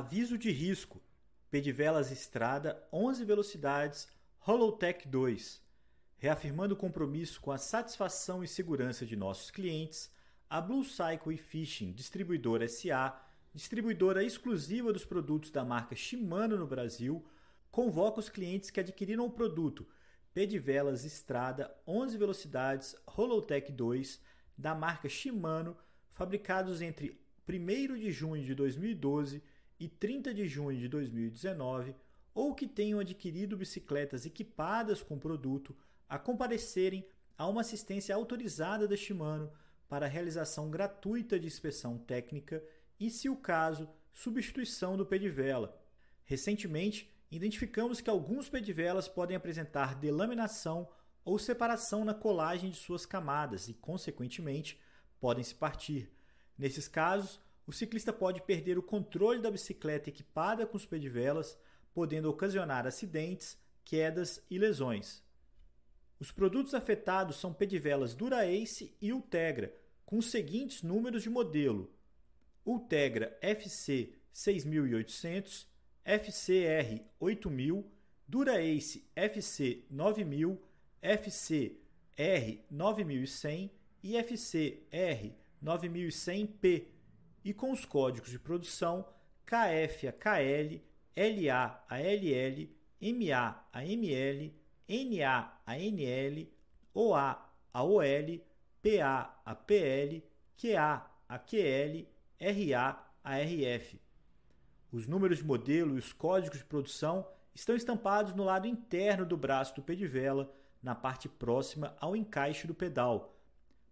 Aviso de risco. Pedivelas Estrada 11 velocidades Holotech 2. Reafirmando o compromisso com a satisfação e segurança de nossos clientes, a Blue Cycle e Fishing Distribuidora SA, distribuidora exclusiva dos produtos da marca Shimano no Brasil, convoca os clientes que adquiriram o produto Pedivelas Estrada 11 velocidades Holotech 2 da marca Shimano, fabricados entre 1 de junho de 2012 e 30 de junho de 2019, ou que tenham adquirido bicicletas equipadas com produto, a comparecerem a uma assistência autorizada da Shimano para realização gratuita de inspeção técnica e, se o caso, substituição do pedivela. Recentemente, identificamos que alguns pedivelas podem apresentar delaminação ou separação na colagem de suas camadas e, consequentemente, podem se partir. Nesses casos, o ciclista pode perder o controle da bicicleta equipada com os pedivelas, podendo ocasionar acidentes, quedas e lesões. Os produtos afetados são pedivelas Dura-Ace e Ultegra, com os seguintes números de modelo: Ultegra FC 6800, FCR 8000, Dura-Ace FC 9000, FCR 9100 e FCR 9100P e com os códigos de produção KF a KL, LA a LL, MA a ML, NA a NL, OA a OL, PA a PL, QA a QL, RA a RF. Os números de modelo e os códigos de produção estão estampados no lado interno do braço do pedivela, na parte próxima ao encaixe do pedal.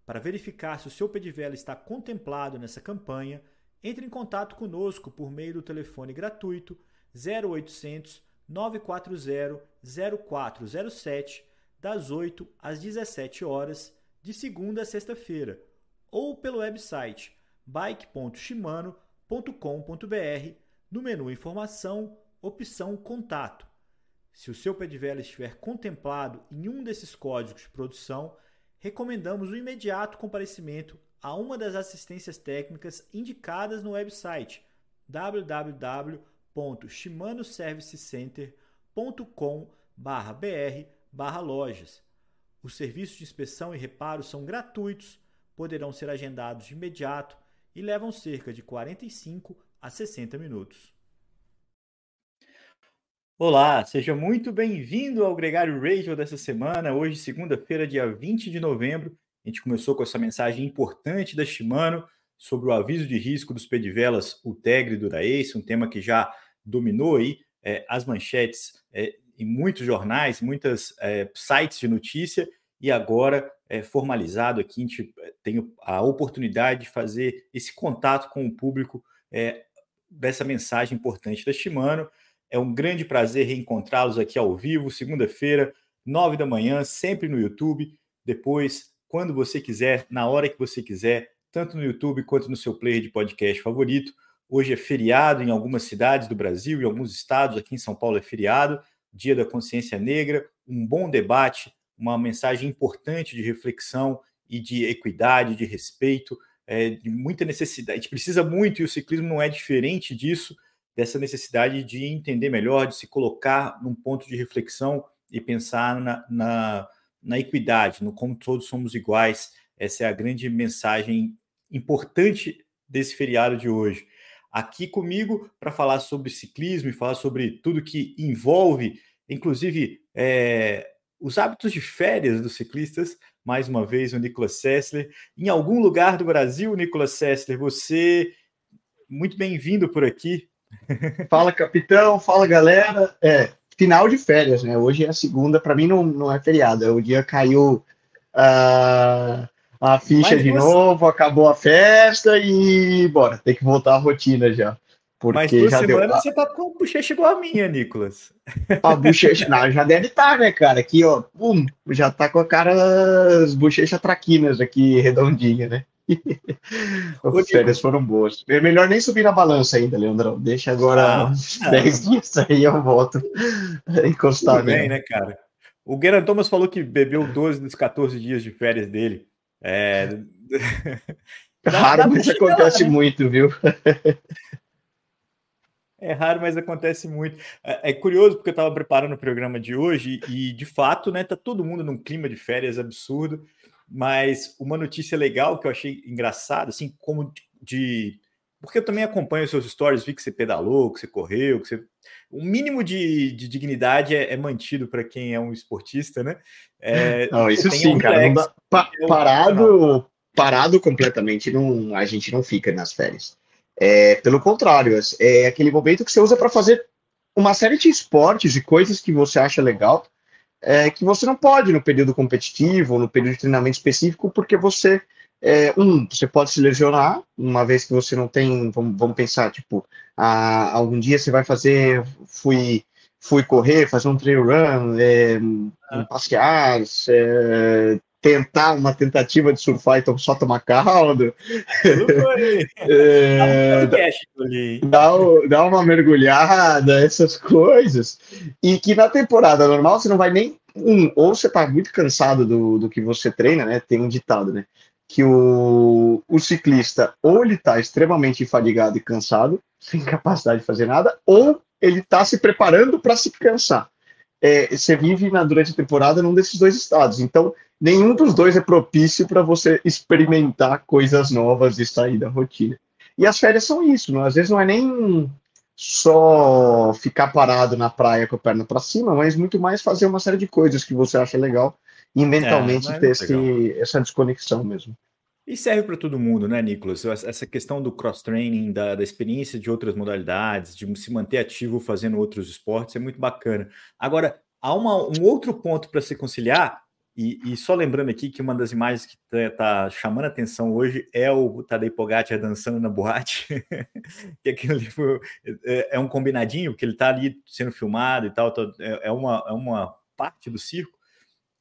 Para verificar se o seu pedivela está contemplado nessa campanha, entre em contato conosco por meio do telefone gratuito 0800 940 0407 das 8 às 17 horas de segunda a sexta-feira ou pelo website bike.shimano.com.br no menu Informação, opção Contato. Se o seu pedivela estiver contemplado em um desses códigos de produção, recomendamos o imediato comparecimento a uma das assistências técnicas indicadas no website www.shimanoservicecenter.com/br/lojas. Os serviços de inspeção e reparo são gratuitos, poderão ser agendados de imediato e levam cerca de 45 a 60 minutos. Olá, seja muito bem-vindo ao Gregário Radio dessa semana. Hoje, segunda-feira, dia 20 de novembro. A gente começou com essa mensagem importante da Shimano sobre o aviso de risco dos pedivelas Ultegre e Dura-Ace, um tema que já dominou aí é, as manchetes é, em muitos jornais, muitos é, sites de notícia, e agora é formalizado aqui, a gente é, tem a oportunidade de fazer esse contato com o público é, dessa mensagem importante da Shimano. É um grande prazer reencontrá-los aqui ao vivo, segunda-feira, nove da manhã, sempre no YouTube. Depois, quando você quiser, na hora que você quiser, tanto no YouTube quanto no seu player de podcast favorito. Hoje é feriado em algumas cidades do Brasil, em alguns estados, aqui em São Paulo é feriado, Dia da Consciência Negra, um bom debate, uma mensagem importante de reflexão e de equidade, de respeito, é, de muita necessidade. A gente precisa muito, e o ciclismo não é diferente disso, dessa necessidade de entender melhor, de se colocar num ponto de reflexão e pensar na, na, na equidade, no como todos somos iguais. Essa é a grande mensagem importante desse feriado de hoje. Aqui comigo para falar sobre ciclismo e falar sobre tudo que envolve, inclusive é, os hábitos de férias dos ciclistas. Mais uma vez, o Nicolas Sessler. Em algum lugar do Brasil, Nicolas Sessler, você muito bem-vindo por aqui. Fala, capitão. Fala, galera. É, final de férias, né? Hoje é a segunda. Para mim, não, não é feriado. É o dia caiu uh, a ficha Mas de você... novo, acabou a festa e bora. Tem que voltar à rotina já. Porque Mas duas já semanas deu... você tá com a bochecha igual a minha, Nicolas. A bochecha, não, já deve estar, tá, né, cara? Aqui, ó, pum, já tá com a cara, as bochechas traquinas aqui, redondinha, né? As férias foram boas. É melhor nem subir na balança ainda, Leandrão. Deixa agora ah, 10 ah. dias aí eu volto encostar Tudo bem, né, cara? O Gueran Thomas falou que bebeu 12 dos 14 dias de férias dele. É... Raro, mas acontece né? muito, viu? É raro, mas acontece muito. É, é curioso porque eu estava preparando o programa de hoje e, de fato, né, tá todo mundo num clima de férias absurdo. Mas uma notícia legal que eu achei engraçado, assim, como de. Porque eu também acompanho seus stories, vi que você pedalou, que você correu, que você. O mínimo de, de dignidade é, é mantido para quem é um esportista, né? É, não, isso sim, um cara. Dá, pa, parado, parado completamente, não, a gente não fica nas férias. É, pelo contrário, é aquele momento que você usa para fazer uma série de esportes e coisas que você acha legal, é, que você não pode no período competitivo, no período de treinamento específico, porque você, é, um, você pode se lesionar, uma vez que você não tem, vamos, vamos pensar, tipo, a, algum dia você vai fazer, fui, fui correr, fazer um trail run, é, ah. passear, é, tentar uma tentativa de surfar, então só tomar caldo. é, dá, dá uma mergulhada, essas coisas. E que na temporada normal você não vai nem. Um, ou você tá muito cansado do, do que você treina, né? Tem um ditado, né? Que o, o ciclista ou ele tá extremamente fadigado e cansado, sem capacidade de fazer nada, ou ele tá se preparando para se cansar. É, você vive na, durante a temporada num desses dois estados. Então, nenhum dos dois é propício para você experimentar coisas novas e sair da rotina. E as férias são isso, não? às vezes não é nem só ficar parado na praia com a perna para cima, mas muito mais fazer uma série de coisas que você acha legal e mentalmente é, ter esse, essa desconexão mesmo. E serve para todo mundo, né, Nicolas? Essa questão do cross-training, da, da, experiência de outras modalidades, de se manter ativo fazendo outros esportes, é muito bacana. Agora, há uma, um outro ponto para se conciliar, e, e, só lembrando aqui que uma das imagens que está tá chamando atenção hoje é o Tadej Pogacar dançando na boate, que ali foi, é, é, um combinadinho, porque ele está ali sendo filmado e tal, tá, é, é, uma, é uma parte do circo,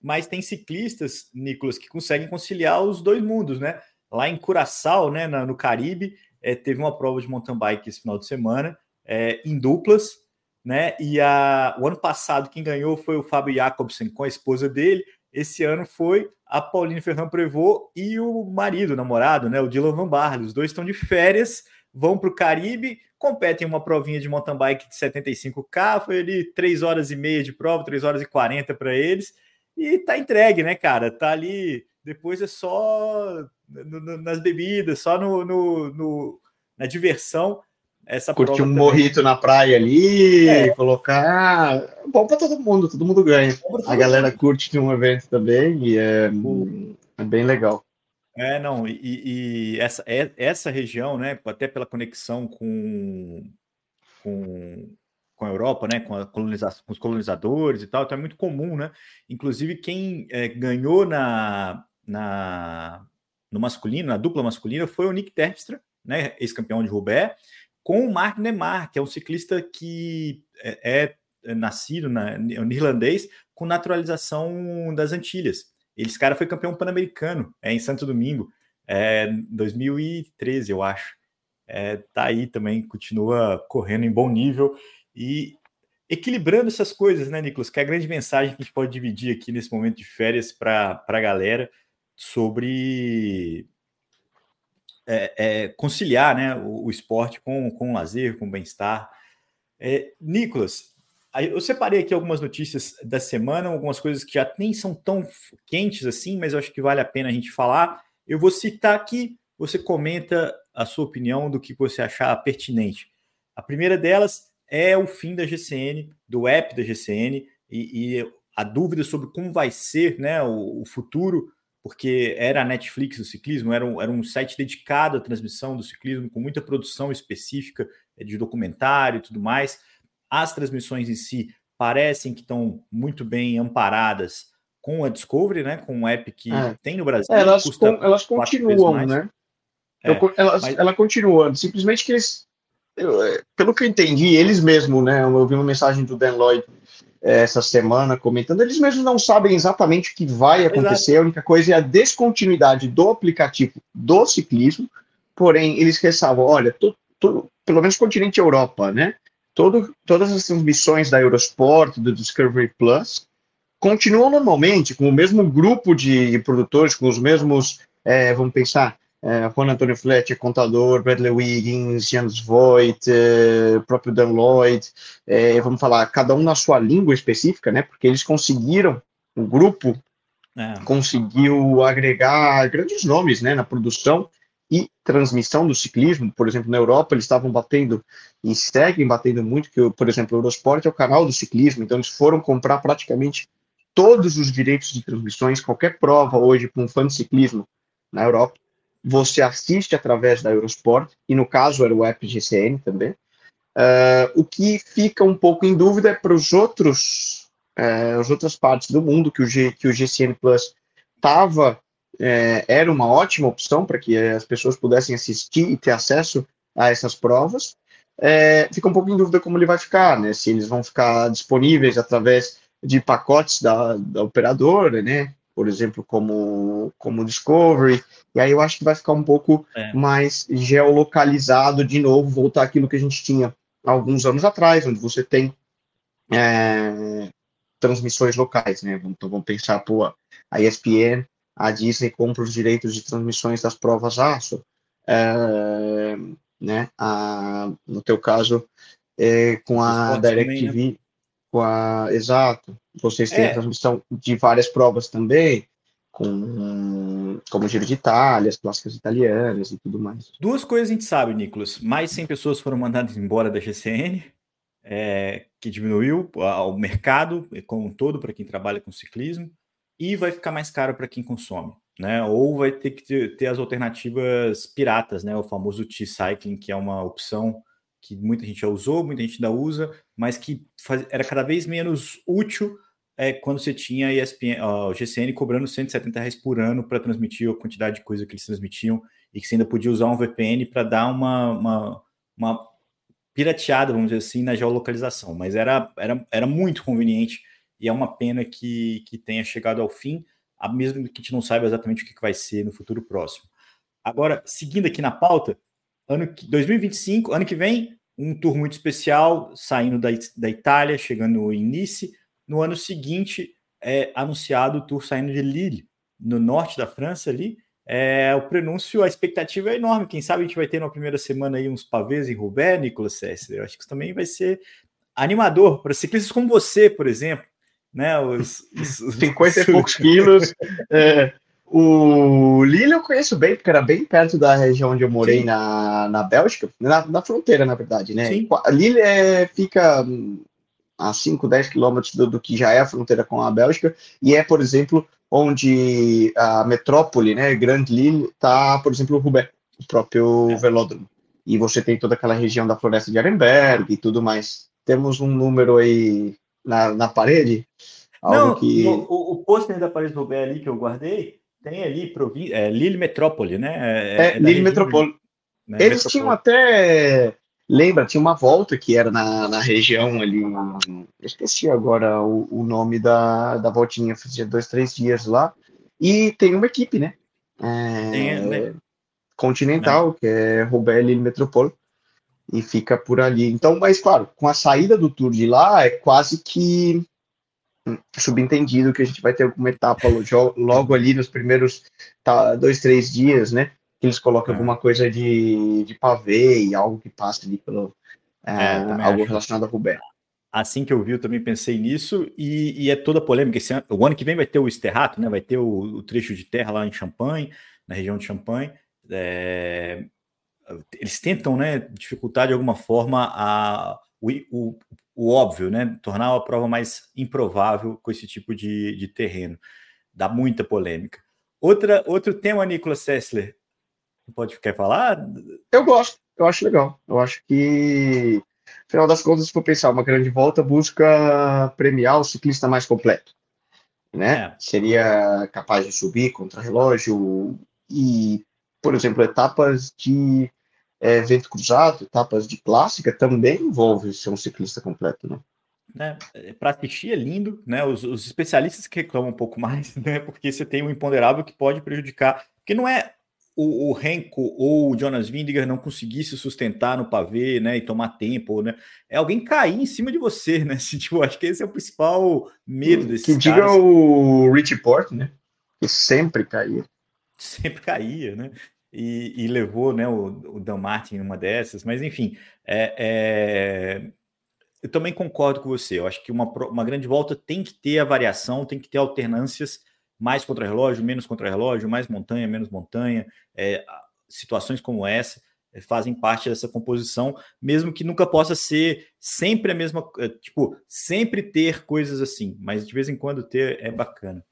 mas tem ciclistas, Nicolas, que conseguem conciliar os dois mundos, né? Lá em Curaçao, né, no Caribe, é, teve uma prova de mountain bike esse final de semana, é, em duplas, né? E a, o ano passado quem ganhou foi o Fábio Jacobsen com a esposa dele, esse ano foi a Pauline Fernand Prevot e o marido, o namorado, né, o Dylan Van Barley. Os dois estão de férias, vão para o Caribe, competem uma provinha de mountain bike de 75K, foi ali 3 horas e meia de prova, 3 horas e 40 para eles, e tá entregue, né, cara? Tá ali, depois é só no, no, nas bebidas, só no, no, na diversão, essa Curtir um morrito na praia ali, é. colocar. Bom para todo mundo, todo mundo ganha. A galera mundo. curte de um evento também e é, é bem legal. É, não, e, e, essa, é, essa região, né, até pela conexão com, com, com a Europa, né, com, a colonização, com os colonizadores e tal, então é muito comum, né? Inclusive, quem é, ganhou na, na, no masculino, na dupla masculina, foi o Nick Terpstra, né, ex-campeão de Roubaix, com o Mark Neymar, que é um ciclista que é, é nascido na é irlandês com naturalização das Antilhas. Esse cara foi campeão pan-americano é, em Santo Domingo, é, 2013, eu acho. É, tá aí também, continua correndo em bom nível e equilibrando essas coisas, né, Nicolas? Que é a grande mensagem que a gente pode dividir aqui nesse momento de férias para a galera sobre é, é, conciliar né, o, o, esporte com, com o lazer, com o bem-estar. É, Nicolas, eu separei aqui algumas notícias da semana, algumas coisas que já nem são tão quentes assim, mas eu acho que vale a pena a gente falar. Eu vou citar aqui, você comenta a sua opinião do que você achar pertinente. A primeira delas é o fim da GCN, do app da GCN, e, e a dúvida sobre como vai ser né, o, o futuro porque era a Netflix do ciclismo, era um, era um site dedicado à transmissão do ciclismo, com muita produção específica eh, de documentário e tudo mais. As transmissões em si parecem que estão muito bem amparadas com a Discovery, né? Com um app que é. tem no Brasil. É, elas, com, elas continuam, né? É, eu, elas, mas... Ela continua, simplesmente que eles, eu, eh, pelo que eu entendi, eles mesmos, né? Eu vi uma mensagem do Dan Lloyd essa semana comentando, eles mesmos não sabem exatamente o que vai acontecer, Exato. a única coisa é a descontinuidade do aplicativo do ciclismo, porém eles ressalvam, olha, pelo menos continente Europa, né, todo, todas as transmissões da Eurosport, do Discovery Plus, continuam normalmente com o mesmo grupo de produtores, com os mesmos, é, vamos pensar, é, Juan Antônio Fletcher, contador, Bradley Wiggins, James Voigt, é, próprio Dan Lloyd, é, vamos falar, cada um na sua língua específica, né? Porque eles conseguiram, o grupo é. conseguiu agregar grandes nomes, né, na produção e transmissão do ciclismo. Por exemplo, na Europa eles estavam batendo e seguem batendo muito, que, por exemplo, o Eurosport é o canal do ciclismo, então eles foram comprar praticamente todos os direitos de transmissões, qualquer prova hoje para um fã de ciclismo na Europa, você assiste através da Eurosport, e no caso era o app GCN também. Uh, o que fica um pouco em dúvida é para os outros, uh, as outras partes do mundo que o, G, que o GCN Plus estava, uh, era uma ótima opção para que as pessoas pudessem assistir e ter acesso a essas provas. É, fica um pouco em dúvida como ele vai ficar, né? Se eles vão ficar disponíveis através de pacotes da, da operadora, né? Por exemplo, como, como Discovery, e aí eu acho que vai ficar um pouco é. mais geolocalizado de novo, voltar aquilo que a gente tinha alguns anos atrás, onde você tem é, transmissões locais, né? Então vamos pensar, pô, a ESPN, a Disney compra os direitos de transmissões das provas ASO, é, né? A, no teu caso, é, com a DirecTV, né? Com a. Exato. Vocês têm é. a transmissão de várias provas também, com como Giro de Itália, as clássicas italianas e tudo mais. Duas coisas a gente sabe, Nicolas. Mais 100 pessoas foram mandadas embora da GCN, é, que diminuiu o mercado como um todo para quem trabalha com ciclismo, e vai ficar mais caro para quem consome. Né? Ou vai ter que ter, ter as alternativas piratas, né? O famoso T-Cycling, que é uma opção que muita gente já usou, muita gente ainda usa, mas que faz, era cada vez menos útil é, quando você tinha a ESPN, ó, o GCN cobrando 170 reais por ano para transmitir a quantidade de coisa que eles transmitiam e que você ainda podia usar um VPN para dar uma, uma, uma, pirateada, vamos dizer assim, na geolocalização. Mas era, era, era muito conveniente e é uma pena que, que tenha chegado ao fim, mesmo que a gente não saiba exatamente o que vai ser no futuro próximo. Agora, seguindo aqui na pauta, ano 2025, ano que vem, um tour muito especial, saindo da, da Itália, chegando em Nice. No ano seguinte, é anunciado o tour saindo de Lille, no norte da França ali. É, o prenúncio, a expectativa é enorme. Quem sabe a gente vai ter na primeira semana aí uns pavês em Roubaix, Nicolas Sessler. Eu acho que isso também vai ser animador para ciclistas como você, por exemplo. Né, os, os, 50 e poucos quilos, é, o Lille eu conheço bem, porque era bem perto da região onde eu morei na, na Bélgica, na, na fronteira, na verdade, né? Sim. Lille é, fica a 5, 10 quilômetros do, do, que já é a fronteira com a Bélgica, e é, por exemplo, onde a metrópole, né, Grande Lille, está, por exemplo, o Roubaix, o próprio é. velódromo. E você tem toda aquela região da floresta de Arenberg e tudo mais. Temos um número aí na, na parede, Não, que... o, o pôster da parede do Roubaix ali que eu guardei, tem ali província, é, Lille Metrópole, né? É, é, é Lille Metrópole. Né? Eles Metrópole. tinham até. Lembra, tinha uma volta que era na, na região ali. esqueci agora o, o nome da, da voltinha, fazia dois, três dias lá. E tem uma equipe, né? É, tem, né? Continental, que é Roubaix Lille Metropole. E fica por ali. Então, mas claro, com a saída do tour de lá, é quase que subentendido que a gente vai ter alguma etapa logo ali nos primeiros tá, dois, três dias, né? Que eles colocam é. alguma coisa de, de pavê e algo que passa ali pelo. É, é, algo acho. relacionado a Roberto. Assim que eu vi, eu também pensei nisso, e, e é toda polêmica. Esse ano, o ano que vem vai ter o Esterrato, né? Vai ter o, o trecho de terra lá em Champagne, na região de Champagne. É, eles tentam, né, dificultar de alguma forma a, o, o, o óbvio, né? Tornar a prova mais improvável com esse tipo de, de terreno. Dá muita polêmica. Outra, outro tema, Nicolas Sessler. Pode quer falar? Eu gosto, eu acho legal. Eu acho que, afinal das contas, se for pensar, uma grande volta busca premiar o ciclista mais completo. Né? É. Seria capaz de subir contra relógio e, por exemplo, etapas de é, vento cruzado, etapas de clássica, também envolve ser um ciclista completo, né? né? Para assistir é lindo, né? Os, os, especialistas que reclamam um pouco mais, né? Porque você tem um imponderável que pode prejudicar, porque não é o, o Renko ou o Jonas Vindiger não conseguir se sustentar no pavê, né? E tomar tempo, né? É alguém cair em cima de você, né? Assim, tipo, acho que esse é o principal medo desse Que diga caras. o Richie Port, né? Que sempre caía. Sempre caía, né? E, e levou né, o, o Dan Martin numa dessas, mas enfim, é, é, eu também concordo com você. Eu acho que uma, uma grande volta tem que ter a variação, tem que ter alternâncias, mais contra-relógio, menos contra-relógio, mais montanha, menos montanha, é, situações como essa é, fazem parte dessa composição, mesmo que nunca possa ser sempre a mesma, é, tipo, sempre ter coisas assim, mas de vez em quando ter é bacana.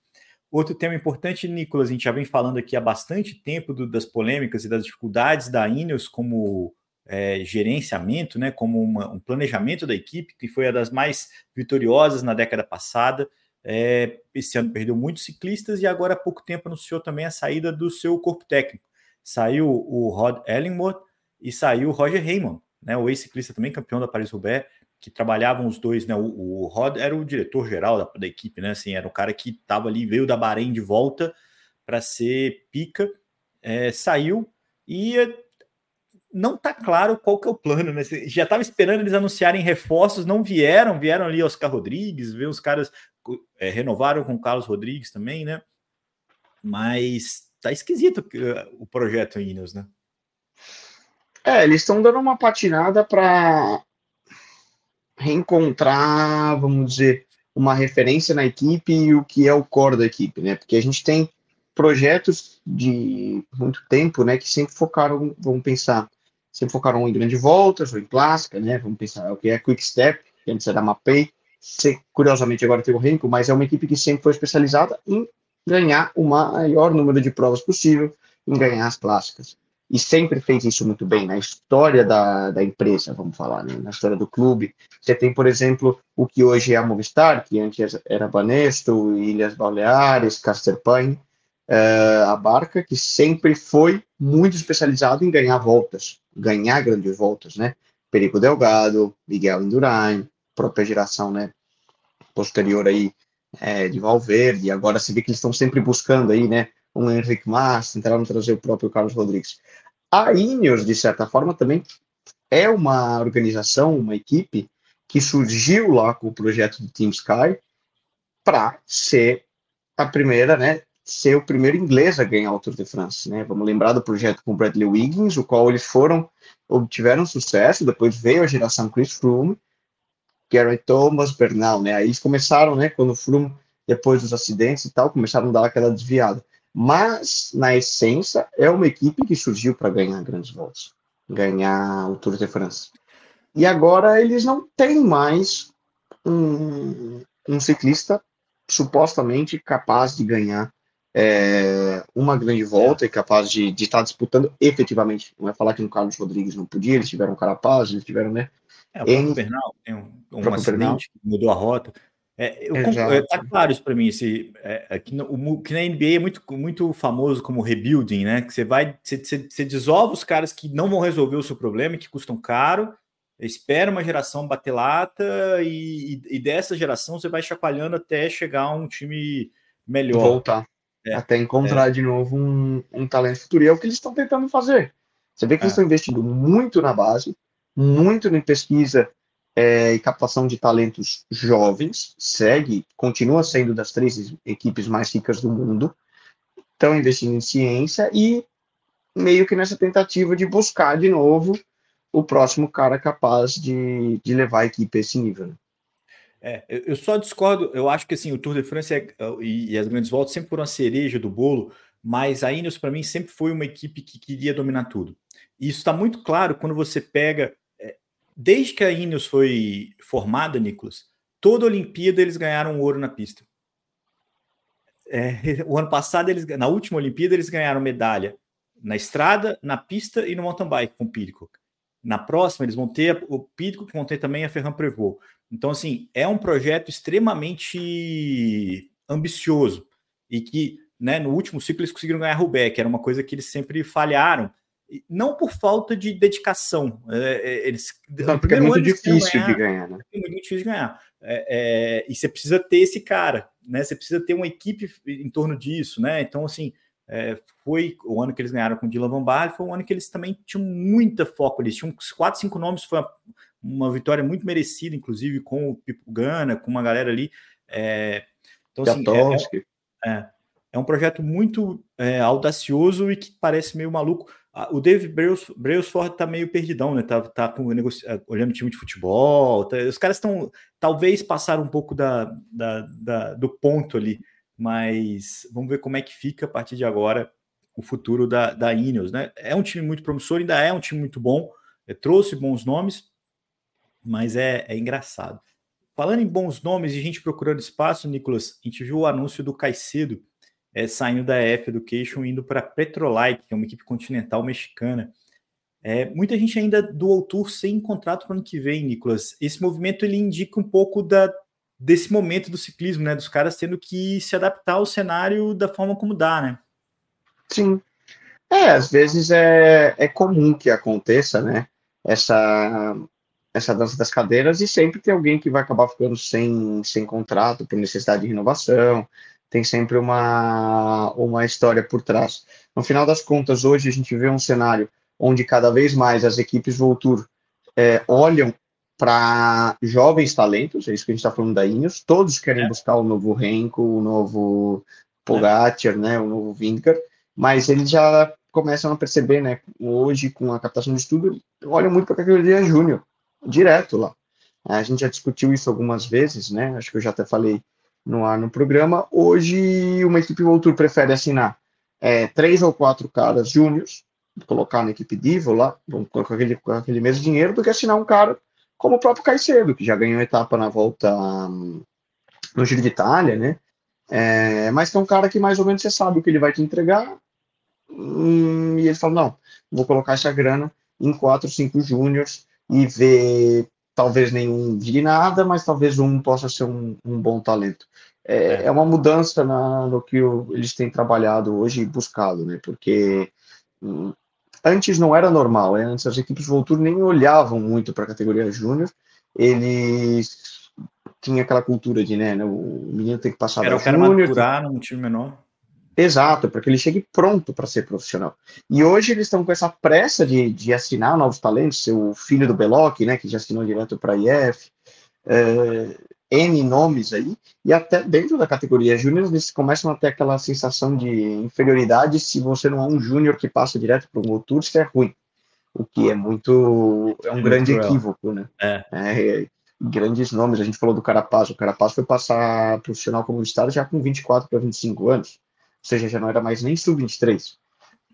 Outro tema importante, Nicolas, a gente já vem falando aqui há bastante tempo do, das polêmicas e das dificuldades da Ineos como é, gerenciamento, né, como uma, um planejamento da equipe, que foi a das mais vitoriosas na década passada. É, esse ano perdeu muitos ciclistas e agora há pouco tempo anunciou também a saída do seu corpo técnico. Saiu o Rod Ellingworth e saiu o Roger Raymond, né, o ex-ciclista também campeão da Paris-Roubaix, que trabalhavam os dois, né? O, o Rod era o diretor geral da, da, equipe, né? Assim, era o cara que estava ali, veio da Bahrein de volta para ser pica, é, saiu e é, não tá claro qual que é o plano, né? Já estava esperando eles anunciarem reforços, não vieram, vieram ali Oscar Rodrigues, ver os caras é, renovaram com o Carlos Rodrigues também, né? Mas tá esquisito uh, o projeto Ineos, né? É, eles estão dando uma patinada para reencontrar, vamos dizer, uma referência na equipe e o que é o core da equipe, né? Porque a gente tem projetos de muito tempo, né, que sempre focaram, vamos pensar, sempre focaram em grande voltas ou em clássica, né? Vamos pensar o que é Quick Step, que antes era Mapei, curiosamente agora tem o Renko, mas é uma equipe que sempre foi especializada em ganhar o maior número de provas possível, em ganhar as clássicas e sempre fez isso muito bem na história da, da empresa, vamos falar, né? na história do clube. Você tem, por exemplo, o que hoje é a Movistar, que antes era Banesto, Ilhas Baleares, Casterpine, uh, a Barca, que sempre foi muito especializado em ganhar voltas, ganhar grandes voltas, né? Perico Delgado, Miguel Indurain, própria geração, né? Posterior aí é, de Valverde, agora se vê que eles estão sempre buscando aí, né? Um Henrique Mas, tentaram trazer o próprio Carlos Rodrigues. A Ineos, de certa forma, também é uma organização, uma equipe que surgiu lá com o projeto do Team Sky para ser a primeira, né, ser o primeiro inglês a ganhar o Tour de France, né? Vamos lembrar do projeto com o Bradley Wiggins, o qual eles foram obtiveram sucesso, depois veio a geração Chris Froome, Gary Thomas, Bernal, né? Aí eles começaram, né, quando o Froome depois dos acidentes e tal, começaram a dar aquela desviada mas na essência é uma equipe que surgiu para ganhar grandes voltas, ganhar o Tour de France. E agora eles não têm mais um, um ciclista supostamente capaz de ganhar é, uma grande volta e capaz de estar tá disputando efetivamente. Não é falar que o Carlos Rodrigues não podia, eles tiveram um Carapaz, eles tiveram, né? É, o N... Bernal tem um, um acidente que mudou a rota. É, eu, é, tá claro isso para mim. Esse, é, é que, no, que na NBA é muito, muito famoso como rebuilding, né? Que você vai, você, você, você desova os caras que não vão resolver o seu problema, que custam caro, espera uma geração bater lata e, e, e, dessa geração você vai chacoalhando até chegar a um time melhor. Voltar. É, até encontrar é. de novo um, um talento futuro. E é o que eles estão tentando fazer. Você vê que eles estão investindo muito na base, muito em pesquisa é, e captação de talentos jovens, segue, continua sendo das três equipes mais ricas do mundo, estão investindo em ciência e meio que nessa tentativa de buscar de novo o próximo cara capaz de, de levar a equipe a esse nível. É, eu só discordo, eu acho que assim, o Tour de France é, e, e, as grandes voltas sempre foram a cereja do bolo, mas a Ineos para mim sempre foi uma equipe que queria dominar tudo. E isso está muito claro quando você pega Desde que a Ineos foi formada, Nicolas, toda Olimpíada eles ganharam ouro na pista. É, o ano passado, eles, na última Olimpíada, eles ganharam medalha na estrada, na pista e no mountain bike com o Pidcock. Na próxima, eles vão ter o Pidcock, vão ter também a Ferran Prevot. Então, assim, é um projeto extremamente ambicioso e que, né, no último ciclo, eles conseguiram ganhar Roubaix, que era uma coisa que eles sempre falharam não por falta de dedicação. É, é eles, não, porque é muito difícil ganhar, de ganhar, né? É muito difícil de ganhar. É, é, e você precisa ter esse cara, né? Você precisa ter uma equipe em torno disso, né? Então, assim, é, foi o ano que eles ganharam com o Dylan Van Baarle, foi um ano que eles também tinham muita foco, eles tinham quatro, cinco nomes, foi uma, uma vitória muito merecida, inclusive com o Pipo Gana, com uma galera ali. É, então, assim, é, é um projeto muito audacioso e que parece meio maluco. O David Brailsford tá meio perdidão, né? Tá, tá com, negoci... É, olhando time de futebol. Tá... os caras estão. Talvez passaram um pouco da, da, da, do ponto ali, mas vamos ver como é que fica a partir de agora o futuro da, da Ineos, né? É um time muito promissor, ainda é um time muito bom, é, trouxe bons nomes, mas é, é engraçado. Falando em bons nomes e gente procurando espaço, Nicolas, a gente viu o anúncio do Caicedo é, saindo da F Education indo para Petrolite, que é uma equipe continental mexicana. É, muita gente ainda do Tour sem contrato para o ano que vem, Nicolas. Esse movimento ele indica um pouco da, desse momento do ciclismo, né? Dos caras tendo que se adaptar ao cenário da forma como dá, né? Sim. É, às vezes é, é comum que aconteça, né? Essa, essa dança das cadeiras e sempre tem alguém que vai acabar ficando sem, sem contrato por necessidade de renovação, tem sempre uma, uma história por trás. No final das contas, hoje a gente vê um cenário onde cada vez mais as equipes Voltur é, olham para jovens talentos, é isso que a gente está falando da Ineos, todos querem é. buscar o novo Renko, o novo Pogacar, é. né, o novo Vincar, mas eles já começam a perceber, né, hoje com a captação de estudo, olham muito para a categoria júnior, direto lá. A gente já discutiu isso algumas vezes, né, acho que eu já até falei no ar no programa. Hoje, uma equipe Voltur prefere assinar é, três ou quatro caras júniores, colocar na equipe Divo lá, com aquele, com aquele mesmo dinheiro, do que assinar um cara como o próprio Caicedo, que já ganhou etapa na volta um, no Giro de Itália, né? É, mas que é um cara que mais ou menos você sabe o que ele vai te entregar, hum, e ele fala, não, vou colocar essa grana em quatro, cinco júniores e ver talvez nenhum vire nada, mas talvez um possa ser um, um bom talento. É, é, é uma mudança na, no que o, eles têm trabalhado hoje e buscado, né? Porque hum, antes não era normal, né? antes as equipes Voltur nem olhavam muito para a categoria júnior, eles tinham aquela cultura de, né, o menino tem que passar era o cara júnior, maturar num time menor. Exato, para que ele chegue pronto para ser profissional. E hoje eles estão com essa pressa de, de assinar novos talentos, o filho do Beloc, né, que já assinou direto para a IF, é, N nomes aí, e até dentro da categoria júnior eles começam a ter aquela sensação de inferioridade se você não é um júnior que passa direto para um Tour, isso é ruim. O que é muito. é um é grande cruel. equívoco, né? É. é. Grandes nomes, a gente falou do Carapaz, o Carapaz foi passar profissional como estado já com 24 para 25 anos seja, já não era mais nem sub-23.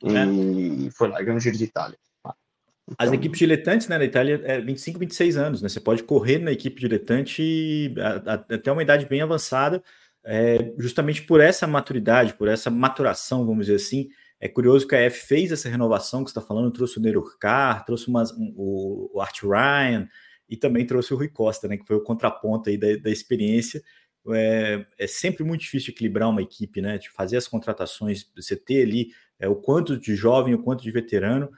E é. foi lá ganhou o Giro de Itália. Então, As equipes diletantes né, na Itália é 25, 26 anos, né? Você pode correr na equipe diletante até uma idade bem avançada, é, justamente por essa maturidade, por essa maturação, vamos dizer assim. É curioso que a F fez essa renovação que você está falando, trouxe o Nerurcar, trouxe umas, um, o, o Art Ryan e também trouxe o Rui Costa, né? Que foi o contraponto aí da, da experiência é, é, sempre muito difícil equilibrar uma equipe, né? De fazer as contratações, você ter ali é, o quanto de jovem, o quanto de veterano,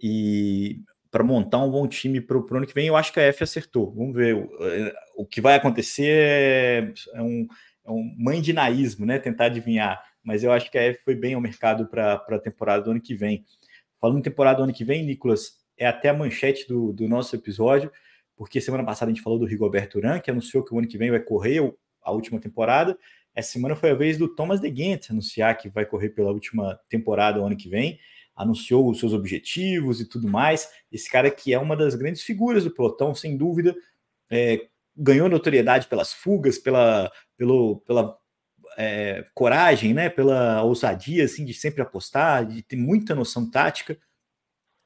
e para montar um bom time para o ano que vem, eu acho que a F acertou. Vamos ver. O, é, o que vai acontecer é, é, um, é um mandinaísmo, né? Tentar adivinhar. Mas eu acho que a F foi bem ao mercado para a temporada do ano que vem. Falando em temporada do ano que vem, Nicolas, é até a manchete do, do nosso episódio, porque semana passada a gente falou do Rigoberto Urán, que anunciou que o ano que vem vai correr a última temporada. Essa semana foi a vez do Thomas de Ghent anunciar que vai correr pela última temporada o ano que vem. Anunciou os seus objetivos e tudo mais. Esse cara que é uma das grandes figuras do pelotão, sem dúvida, é, ganhou notoriedade pelas fugas, pela, pelo, pela é, coragem, né, pela ousadia assim, de sempre apostar, de ter muita noção tática.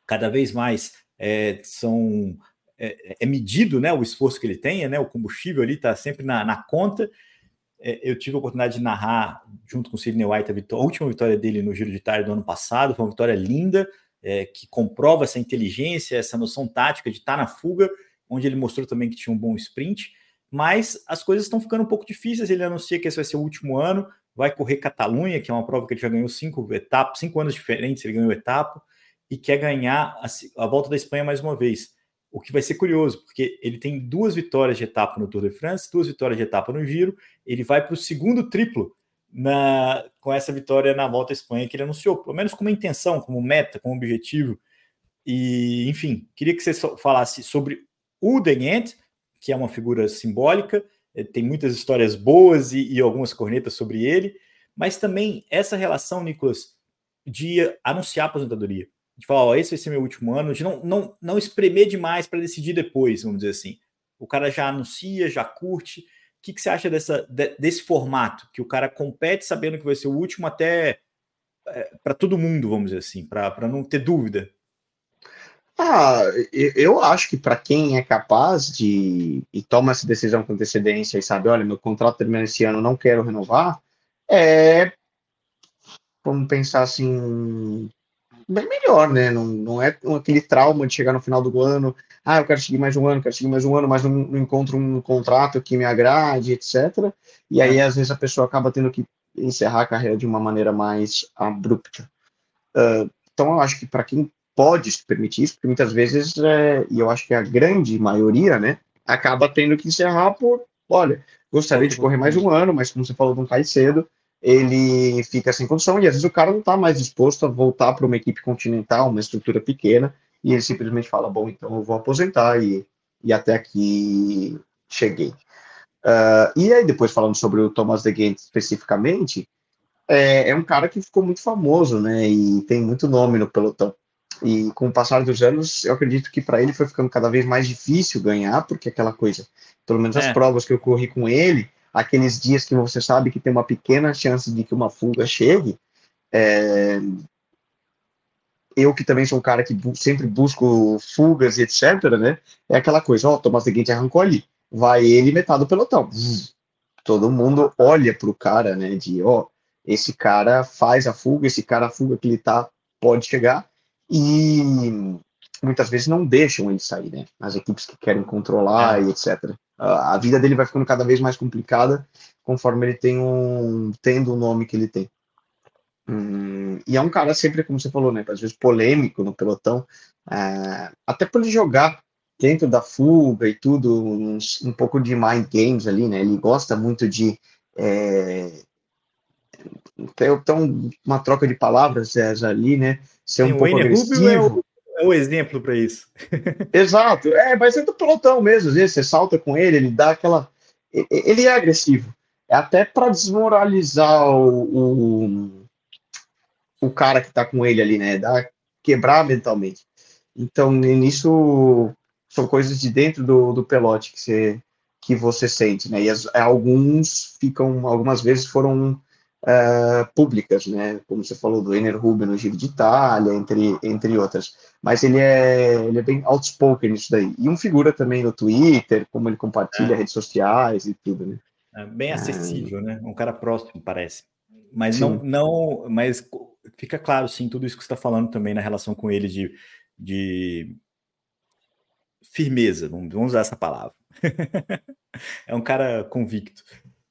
Cada vez mais é, são é, é, medido né, o esforço que ele tem, né, o combustível ali está sempre na, na conta. É, eu tive a oportunidade de narrar, junto com o Sidney White, a, vitória, a, última vitória dele no Giro de Itália do ano passado. Foi uma vitória linda, é, que comprova essa inteligência, essa noção tática de estar tá na fuga, onde ele mostrou também que tinha um bom sprint. Mas as coisas estão ficando um pouco difíceis. Ele anuncia que esse vai ser o último ano, vai correr Catalunha, que é uma prova que ele já ganhou cinco etapas, cinco anos diferentes, ele ganhou etapa, e quer ganhar a, a volta da Espanha mais uma vez o que vai ser curioso, porque ele tem duas vitórias de etapa no Tour de France, duas vitórias de etapa no Giro, ele vai para o segundo triplo na, com essa vitória na Volta à Espanha que ele anunciou, pelo menos como intenção, como meta, como objetivo. E, enfim, queria que você falasse sobre o Degent, que é uma figura simbólica, eh, tem muitas histórias boas e, e algumas cornetas sobre ele, mas também essa relação, Nicolas, de anunciar a aposentadoria. De falar, ó, esse vai ser meu último ano, de não, não, não espremer demais para decidir depois, vamos dizer assim. O cara já anuncia, já curte. O que, que você acha dessa, de, desse formato? Que o cara compete sabendo que vai ser o último até é, para todo mundo, vamos dizer assim, para não ter dúvida. Ah, eu acho que para quem é capaz de e toma essa decisão com antecedência e sabe, olha, meu contrato termina esse ano, não quero renovar, é vamos pensar assim, bem melhor, né? Não, não é aquele trauma de chegar no final do ano, ah, eu quero seguir mais um ano, quero seguir mais um ano, mas não, não encontro um contrato que me agrade, etc. E aí, às vezes, a pessoa acaba tendo que encerrar a carreira de uma maneira mais abrupta. Uh, então, eu acho que para quem pode se permitir isso, porque muitas vezes, é, e eu acho que a grande maioria, né, acaba tendo que encerrar por, olha, gostaria de correr mais um ano, mas como você falou, não cai cedo, ele fica sem condição e às vezes o cara não está mais disposto a voltar para uma equipe continental, uma estrutura pequena, e ele simplesmente fala, bom, então eu vou aposentar e, e até aqui cheguei. Uh, e aí depois falando sobre o Thomas de Gent especificamente, é, é, um cara que ficou muito famoso, né, e tem muito nome no pelotão. E com o passar dos anos, eu acredito que para ele foi ficando cada vez mais difícil ganhar, porque aquela coisa, pelo menos as é. provas que eu corri com ele, aqueles dias que você sabe que tem uma pequena chance de que uma fuga chegue, é... eu que também sou um cara que bu sempre busco fugas e etc, né? É aquela coisa, ó, oh, de Gente arrancou ali, vai ele metade do pelotão. Todo mundo olha pro cara, né? De, ó, oh, esse cara faz a fuga, esse cara a fuga que ele tá pode chegar e muitas vezes não deixam ele sair, né? As equipes que querem controlar é. e etc a vida dele vai ficando cada vez mais complicada conforme ele tem um tendo o nome que ele tem. Hum, e é um cara sempre, como você falou, né, às vezes polêmico no pelotão, é, até por ele jogar dentro da fuga e tudo, um, um, pouco de mind games ali, né, ele gosta muito de é, ter uma troca de palavras é, ali, né, ser um pouco agressivo. É o, é exemplo para isso. Exato. É, vai ser do pelotão mesmo. Às vezes você salta com ele, ele dá aquela. Ele é agressivo. É até para desmoralizar o, o, o, cara que tá com ele ali, né? Dá, quebrar mentalmente. Então, nisso são coisas de dentro do, do pelote que você, que você sente, né? E as, alguns ficam, algumas vezes foram uh, públicas, né? Como você falou do Ener Rubio no Giro de Itália, entre, entre outras. Mas ele é, ele é bem outspoken nisso daí. E um figura também no Twitter, como ele compartilha é. redes sociais e tudo, né? É bem acessível, é. né? Um cara próximo, parece. Mas não, não, mas fica claro, sim, tudo isso que você está falando também na relação com ele de, de firmeza, vamos usar essa palavra. é um cara convicto.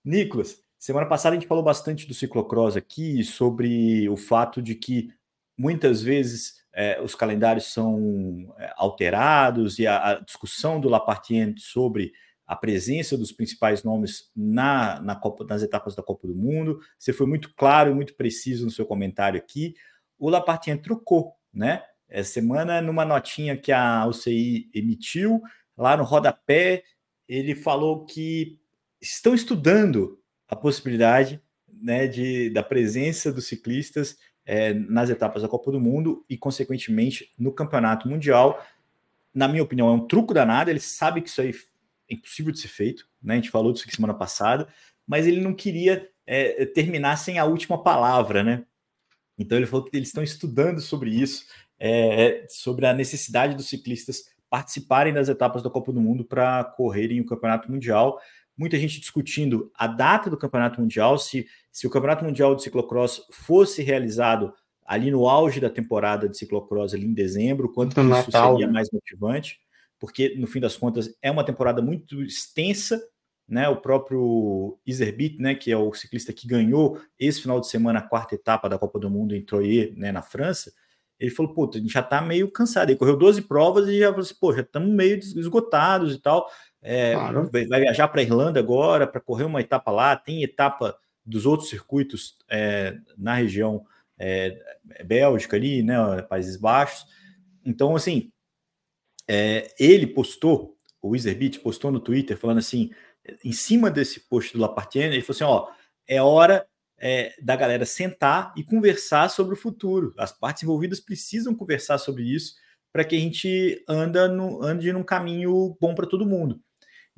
Nicolas, Semana passada a gente falou bastante do ciclocross aqui, sobre o fato de que muitas vezes é, os calendários são é, alterados e a, a, discussão do Lapartien sobre a presença dos principais nomes na, na Copa, nas etapas da Copa do Mundo. Você foi muito claro e muito preciso no seu comentário aqui. O Lapartien trocou, né? Essa semana, numa notinha que a UCI emitiu, lá no rodapé, ele falou que estão estudando a possibilidade né, de, da presença dos ciclistas é, nas etapas da Copa do Mundo e, consequentemente, no Campeonato Mundial. Na minha opinião, é um truco danado. Ele sabe que isso aí é impossível de ser feito. Né? A gente falou disso aqui semana passada, mas ele não queria é, terminar sem a última palavra, né? Então ele falou que eles estão estudando sobre isso, é, sobre a necessidade dos ciclistas participarem das etapas da Copa do Mundo para correrem o Campeonato Mundial muita gente discutindo a data do Campeonato Mundial, se, se o Campeonato Mundial de Ciclocross fosse realizado ali no auge da temporada de ciclocross, ali em dezembro, quanto isso Natal, seria né? mais motivante, porque no fim das contas é uma temporada muito extensa, né? O próprio Iserbit, né, que é o ciclista que ganhou esse final de semana a quarta etapa da Copa do Mundo em Troyes, né, na França, ele falou, pô, a gente já tá meio cansado. Ele correu 12 provas e já falou assim, pô, já estamos meio esgotados e tal. É, claro. vai, viajar para a Irlanda agora para correr uma etapa lá. Tem etapa dos outros circuitos é, na região é, Bélgica ali, né, Países Baixos. Então, assim, é, ele postou, o Wizardbeat postou no Twitter falando assim, em cima desse post do Lapartien, ele falou assim, ó, é hora é, da galera sentar e conversar sobre o futuro. As partes envolvidas precisam conversar sobre isso para que a gente anda no, ande num caminho bom para todo mundo.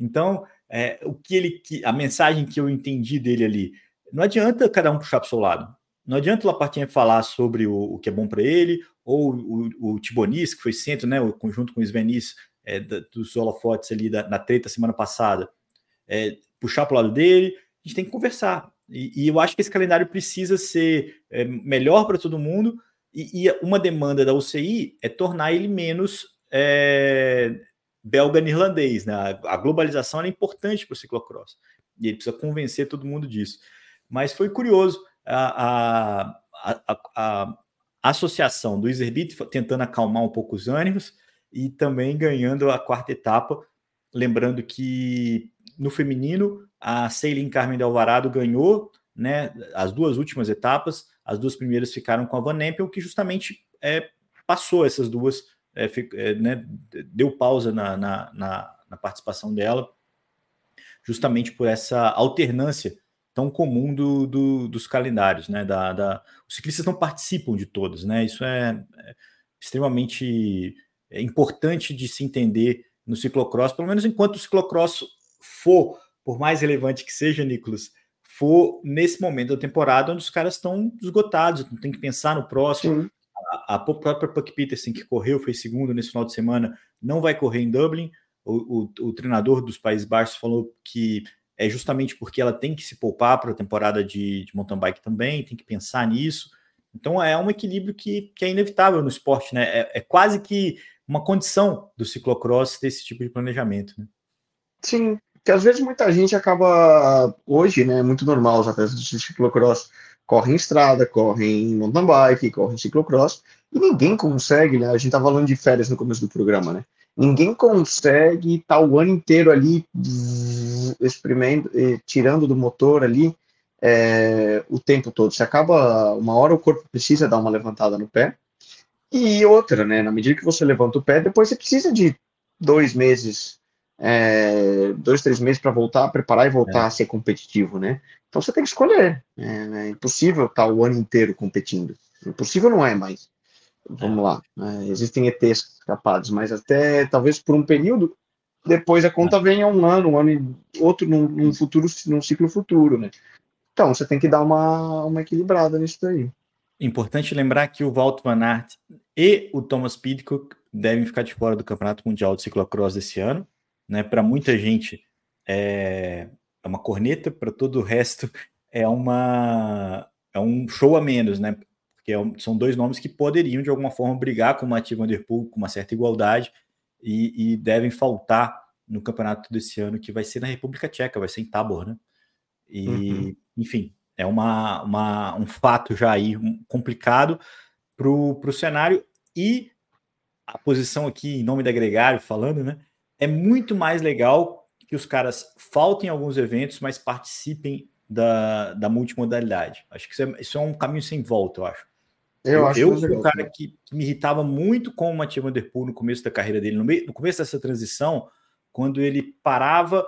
Então, é, o que ele, a mensagem que eu entendi dele ali, não adianta cada um puxar para o seu lado. Não adianta o Lapartinha falar sobre o, o que é bom para ele, ou o, o Tibonis, que foi centro, né, o conjunto com o Svenis, é, dos holofotes ali da, na treta semana passada, é, puxar para o lado dele, a gente tem que conversar. E, e, eu acho que esse calendário precisa ser é, melhor para todo mundo, e, e, uma demanda da UCI é tornar ele menos belga-irlandês. Né? A, a globalização é importante para o ciclocross, e ele precisa convencer todo mundo disso. Mas foi curioso a, a, a, a associação do Iserbit tentando acalmar um pouco os ânimos e também ganhando a quarta etapa. Lembrando que no feminino, a Ceilin Carmen de Alvarado ganhou né, as duas últimas etapas, as duas primeiras ficaram com a Van Empel, que justamente é, passou essas duas, é, é, né, deu pausa na, na, na, na participação dela, justamente por essa alternância tão comum do, do, dos calendários, né? Da, da, os ciclistas não participam de todos, né? Isso é, é extremamente importante de se entender no ciclocross, pelo menos enquanto o ciclocross for, por mais relevante que seja, Nicolas, for nesse momento da temporada onde os caras estão esgotados, então tem que pensar no próximo. A, a, própria Puck Peterson, que correu, foi segundo nesse final de semana, não vai correr em Dublin. O, o, o treinador dos Países Baixos falou que é justamente porque ela tem que se poupar para a temporada de, de mountain bike também, tem que pensar nisso. Então é um equilíbrio que, que é inevitável no esporte, né? É, é, quase que uma condição do ciclocross ter esse tipo de planejamento. Né? Sim, que às vezes muita gente acaba hoje, né? É muito normal os atletas de ciclocross correm em estrada, correm em mountain bike, correm em ciclocross, e ninguém consegue, né? A gente estava falando de férias no começo do programa, né? Ninguém consegue estar tá o ano inteiro ali experimento, tirando do motor ali é, o tempo todo. Você acaba, uma hora o corpo precisa dar uma levantada no pé, e outra, né? Na medida que você levanta o pé, depois você precisa de dois meses, é, dois, três meses para voltar a preparar e voltar é. a ser competitivo, né? Então você tem que escolher. É, é impossível estar o ano inteiro competindo. Impossível não é mais. Vamos é. lá. Né? Existem ETs capazes, mas até talvez por um período, depois a conta é. venha um ano, um ano e outro num, num, futuro, num ciclo futuro, né? Então você tem que dar uma, uma equilibrada nisso daí. Importante lembrar que o Walt Van Aert e o Thomas Pidcock devem ficar de fora do Campeonato Mundial de Ciclocross desse ano. Né? Para muita gente é, é uma corneta, para todo o resto é uma é um show a menos, né? Porque é são dois nomes que poderiam de alguma forma brigar com o Mathieu Van Der Poel com uma certa igualdade e, e, devem faltar no campeonato desse ano que vai ser na República Tcheca, vai ser em Tabor, né? E uhum. enfim, é uma, uma, um fato já aí complicado para o cenário e a posição aqui em nome da Gregário falando, né? É muito mais legal que os caras faltem alguns eventos, mas participem da, da multimodalidade. Acho que isso é, isso é um caminho sem volta, eu acho. Eu, eu acho eu sou um cara que, que, me irritava muito com o Der Poel no começo da carreira dele, no, meio, no começo dessa transição, quando ele parava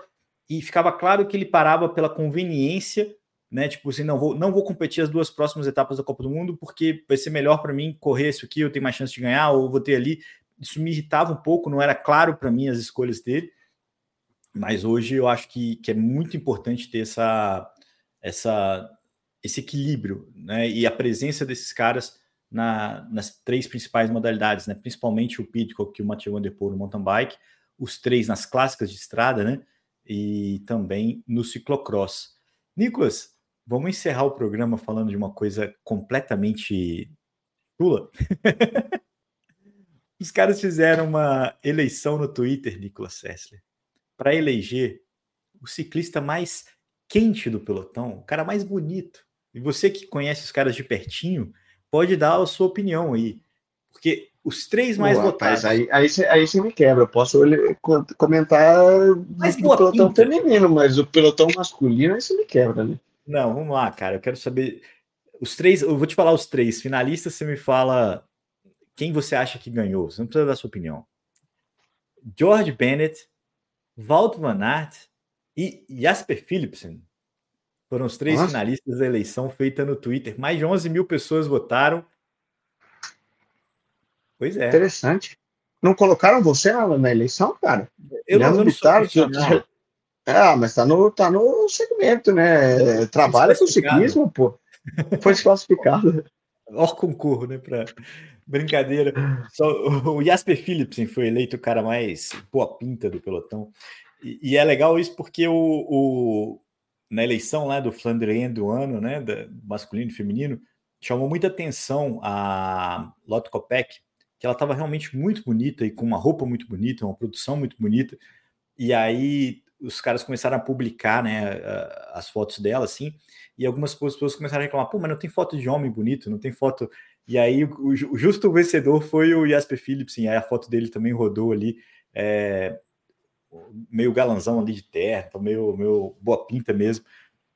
e ficava claro que ele parava pela conveniência né? Tipo assim, não vou, não vou competir as duas próximas etapas da Copa do Mundo porque vai ser melhor para mim correr isso aqui, eu tenho mais chance de ganhar, ou vou ter ali. Isso me irritava um pouco, não era claro para mim as escolhas dele. Mas hoje eu acho que, que é muito importante ter essa, essa, esse equilíbrio, né? E a presença desses caras na, nas três principais modalidades, né? Principalmente o Pidcock e o Mathieu Van Der Poel no mountain bike, os três nas clássicas de estrada, né? E também no ciclocross. Nicolas, Vamos encerrar o programa falando de uma coisa completamente chula. Os caras fizeram uma eleição no Twitter, Nicolas Sessler, para eleger o ciclista mais quente do pelotão, o cara mais bonito. E você que conhece os caras de pertinho, pode dar a sua opinião aí. Porque os três mais votados. Aí, aí, aí você me quebra. Eu posso comentar mas, do pelotão pinta. feminino, mas o pelotão masculino aí você me quebra, né? Não, vamos lá, cara. Eu quero saber. Os três, eu vou te falar os três finalistas. Você me fala quem você acha que ganhou. Você não precisa dar sua opinião. George Bennett, Walt Van Aert e Jasper Philipsen Foram os três Nossa. finalistas da eleição feita no Twitter. Mais de 11 mil pessoas votaram. Pois é. Interessante. Não colocaram você na, na eleição, cara? Eu não, não sou Ah, mas tá no, tá no segmento, né? Trabalha com ciclismo, pô. Foi desclassificado. Ó, concurso, né? Pra... Brincadeira. Só, o Jasper Philipsen foi eleito o cara mais boa pinta do pelotão. E, e é legal isso porque o, o, na eleição lá do Flandrien do ano, né? Da, masculino e feminino, chamou muita atenção a Lotte Kopeck, que ela estava realmente muito bonita e com uma roupa muito bonita, uma produção muito bonita. E aí os caras começaram a publicar né, as fotos dela, assim, e algumas pessoas começaram a reclamar, pô, mas não tem foto de homem bonito, não tem foto. E aí o, o justo vencedor foi o Jasper Philipsen, aí a foto dele também rodou ali, é, meio galanzão ali de terra, então meio, meio boa pinta mesmo.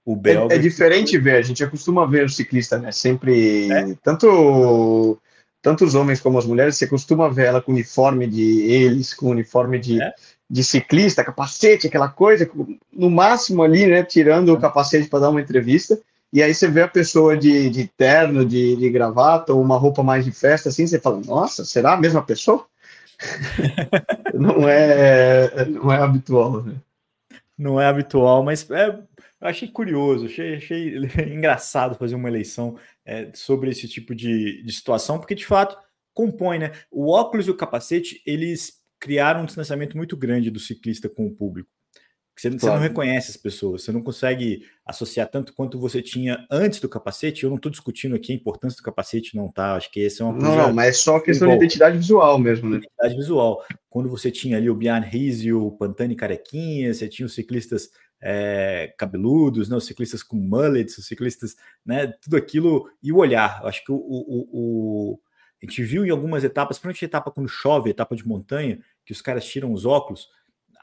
O belga. É, é diferente ver, a gente acostuma ver o ciclista, né? Sempre. É? Tanto tanto os homens como as mulheres, você costuma ver ela com uniforme de eles, com uniforme de, é? De ciclista, capacete, aquela coisa, no máximo ali, né, tirando o é. capacete para dar uma entrevista, e aí você vê a pessoa de, de terno, de, de gravata, ou uma roupa mais de festa, assim, você fala, nossa, será a mesma pessoa? não, é, não é habitual, né? Não é habitual, mas é, eu achei curioso, achei, achei engraçado fazer uma eleição é, sobre esse tipo de, de situação, porque de fato compõe, né? O óculos e o capacete, eles criaram um distanciamento muito grande do ciclista com o público. Você, claro. você, não reconhece as pessoas, você não consegue associar tanto quanto você tinha antes do capacete. Eu não estou discutindo aqui a importância do capacete, não tá? Acho que esse é uma coisa. Não, não mas é só questão de identidade visual mesmo, né? Identidade visual. Quando você tinha ali o Bjarne Ries e o Pantani carequinha, você tinha os ciclistas é, cabeludos, né? os ciclistas com mullets, os ciclistas, né? Tudo aquilo e o olhar. Acho que o, o, o a gente viu em algumas etapas, principalmente etapa quando chove, etapa de montanha, que os caras tiram os óculos,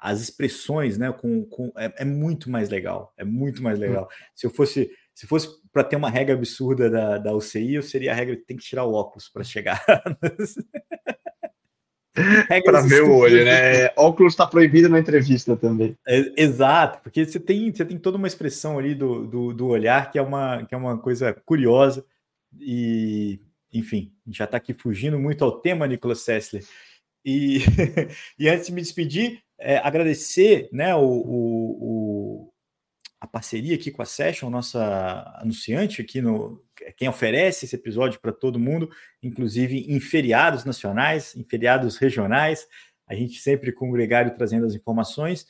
as expressões, né, com, com é, é muito mais legal, é muito mais legal. Hum. Se eu fosse, se fosse para ter uma regra absurda da, da UCI, eu seria a regra que tem que tirar o óculos para chegar. para ver o olho, né? Óculos está proibido na entrevista também. É, exato, porque você tem, você tem toda uma expressão ali do, do, do, olhar que é uma, que é uma coisa curiosa e enfim, já está aqui fugindo muito ao tema, Nicolas Sessler. E, e antes de me despedir, é, agradecer né, o, o, o, a parceria aqui com a Session, nossa anunciante aqui no quem oferece esse episódio para todo mundo, inclusive em feriados nacionais, em feriados regionais. A gente sempre com o Gregário trazendo as informações.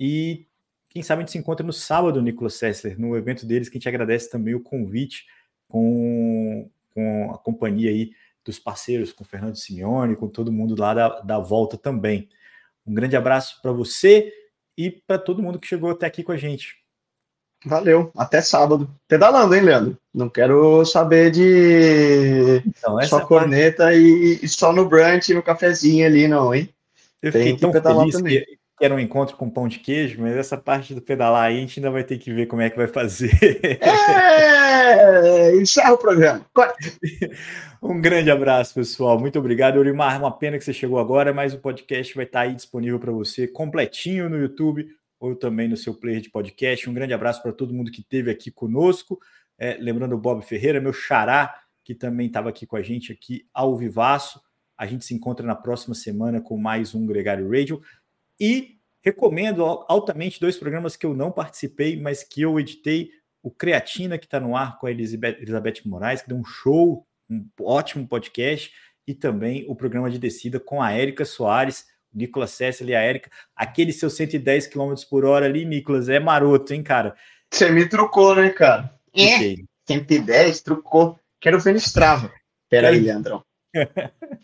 E quem sabe a gente se encontra no sábado, Nicolas Sessler, no evento deles, que a gente agradece também o convite com com a companhia aí dos parceiros, com o Fernando Simeone, com todo mundo lá da, da volta também. Um grande abraço para você e para todo mundo que chegou até aqui com a gente. Valeu, até sábado. Pedalando, hein, Leandro? Não quero saber de então, só é corneta parte... e, e, só no brunch, no cafezinho ali, não, hein? Eu Tem que pedalar feliz também. Que, que era um encontro com pão de queijo, mas essa parte do pedalar aí a gente ainda vai ter que ver como é que vai fazer. É, encerra o programa. Um grande abraço, pessoal. Muito obrigado, Urimar. Uma pena que você chegou agora, mas o podcast vai estar aí disponível para você completinho no YouTube ou também no seu player de podcast. Um grande abraço para todo mundo que esteve aqui conosco. É, lembrando o Bob Ferreira, meu xará, que também estava aqui com a gente aqui ao vivaço. A gente se encontra na próxima semana com mais um Gregário Radio. E recomendo altamente dois programas que eu não participei, mas que eu editei. O Creatina, que está no ar com a Elizabeth, Elizabeth Moraes, que deu um show, um ótimo podcast, e também o programa de descida com a Érica Soares, o Nicolas César e a Érica. Aquele seu 110 km por hora ali, Nicolas, é maroto, hein, cara? Você me trucou, né, cara? É, 110, trucou. Quero ver no Strava. Peraí, Leandrão.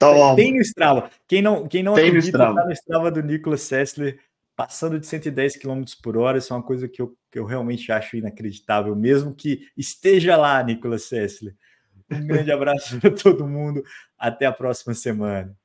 Toma. Tem no Strava. Quem não, quem não Tem acredita, no Strava. tá no Strava do Nicolas Sessler passando de 110 km por hora. Isso é uma coisa que eu, que eu realmente acho inacreditável, mesmo que esteja lá, Nicolas Sessler. Um grande abraço para todo mundo. Até a próxima semana.